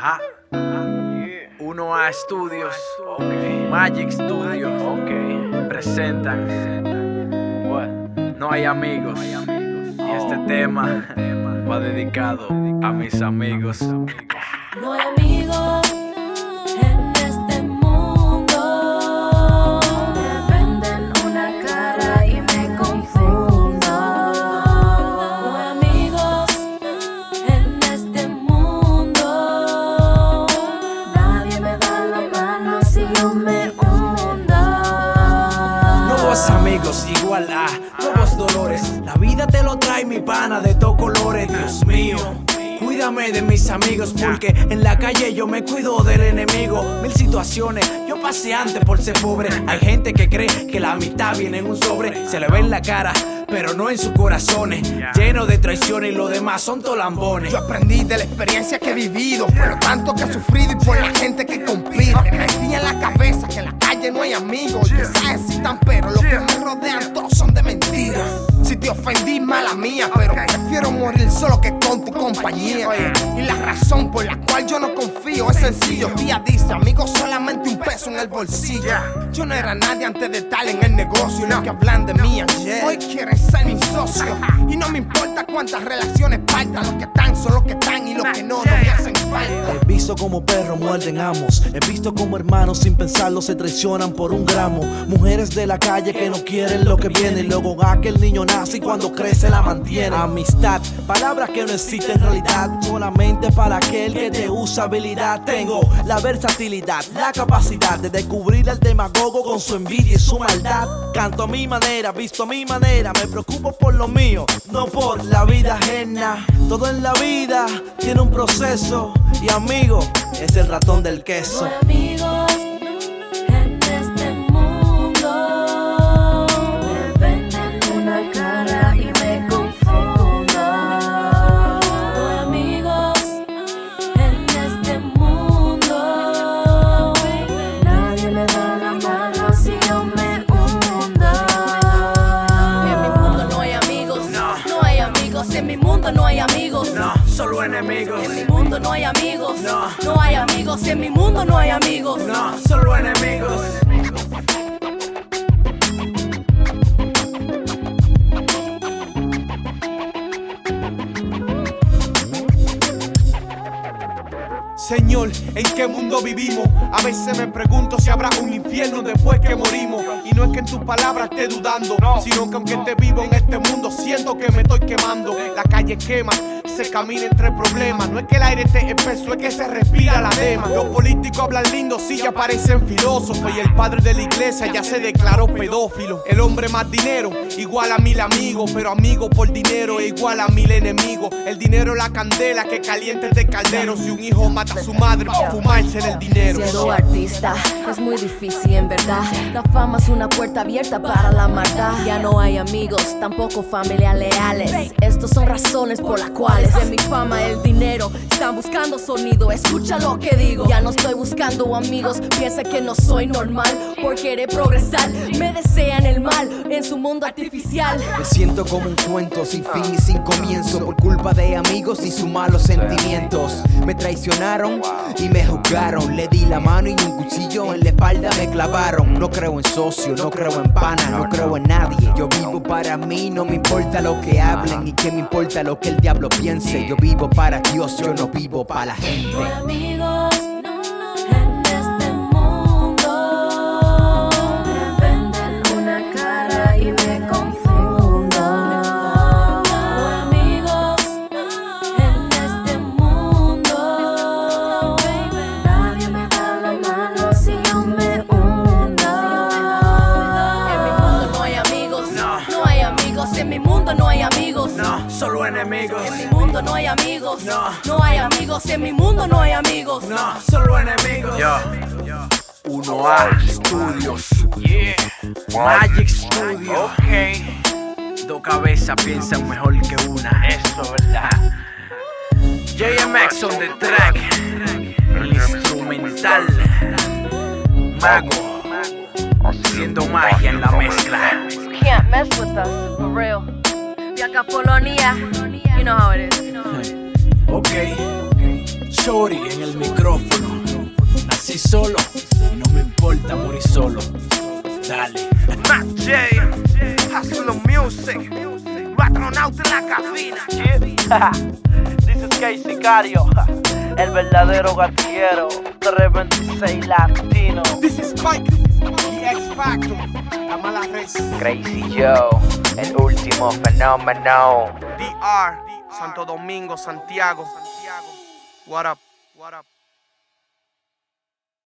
Ajá. Uno a Studios, Magic Studios, presentan. No hay amigos. Y este tema va dedicado a mis amigos. No hay amigos igual a nuevos dolores. La vida te lo trae mi pana de todos colores, Dios mío. Cuídame de mis amigos porque en la calle yo me cuido del enemigo. Mil situaciones, yo pasé antes por ser pobre. Hay gente que cree que la amistad viene en un sobre, se le ve en la cara, pero no en sus corazones. Lleno de traiciones y lo demás son tolambones. Yo aprendí de la experiencia que he vivido, por lo tanto que he sufrido y por la gente que compite. Me metí en la cabeza que la calle no hay amigos. Quizás existan, pero los que me rodean todos son de mentiras. Si te ofendí, mala mía, pero prefiero morir solo que con tu compañía. Y la razón por la cual yo no confío es sencillo. Día dice, amigos, solamente un peso en el bolsillo. Yo no era nadie antes de estar en el negocio. Y los que hablan de mí ayer, hoy quieren ser mi socio. Y no me importa cuántas relaciones faltan. Los que están son los que están y los que no, no me hacen falta. He visto como perros muerden amos. He visto como hermanos sin pensarlo se traicionan por un gramo. Mujeres de la calle que no quieren lo que viene. Y luego aquel niño nace y cuando crece la mantiene. Amistad, palabras que no existen en realidad. Solamente para aquel que te usa habilidad. Tengo la versatilidad, la capacidad de descubrir al demagogo con su envidia y su maldad. Canto a mi manera, visto a mi manera. Me preocupo por lo mío, no por la vida ajena. Todo en la vida tiene un proceso. Y amigo, es el ratón del queso. hay amigos mundo no hay amigos. No, solo enemigos. En mi mundo no hay amigos. No. No hay amigos. En mi mundo no hay amigos. No, solo enemigos. Señor, ¿en qué mundo vivimos? A veces me pregunto si habrá un infierno después que morimos. Y no es que en tus palabras esté dudando, sino que aunque esté vivo en este mundo, siento que me estoy quemando. Calle se camina entre problemas. No es que el aire esté espeso, es que se respira la dema. Los políticos hablan lindo, sí ya parecen filósofos. Y el padre de la iglesia ya se declaró pedófilo. El hombre más dinero, igual a mil amigos. Pero amigo por dinero igual a mil enemigos. El dinero la candela que calienta este caldero. Si un hijo mata a su madre por fumarse en el dinero. Siendo artista es muy difícil en verdad. La fama es una puerta abierta para la maldad. Ya no hay amigos, tampoco familias leales. Estos son razones por las cuales de mi fama el dinero están buscando sonido. Escucha lo que digo. Ya no estoy buscando amigos. Piensa que no soy normal por querer progresar. Me desean el mal en su mundo artificial. Me siento como un cuento sin fin y sin comienzo por culpa de amigos y sus malos sentimientos. Me traicionaron y me juzgaron. Le di la mano y un cuchillo en la espalda me clavaron. No creo en socio, no creo en pana, no creo en nadie. Yo vivo para mí, no me importa lo que hablen y que me importa lo que el diablo piense. Yo vivo para Dios, yo no vivo para la gente. Amigos En mi mundo no hay amigos. No. No hay amigos. En mi mundo no hay amigos. No, solo enemigos. Yo. Uno a Studios. Yeah. Magic Studios. Ok. Dos cabezas piensan mejor que una. Eso, ¿verdad? JMX on the track. El instrumental. Mago. Haciendo magia en la mezcla. Can't mess with us, for real. Viaca Polonia, you know how it is. Ok. Shorty en el micrófono. Nací solo y no me importa morir solo. Dale. Mac J, Hustle Music, Patronauta en la cabina. This is K Sicario, el verdadero gatillero, 326 latino. This is Mike, the X Factor, la mala res. Crazy Joe, el último fenómeno. DR, Santo Domingo, Santiago. What up? What up?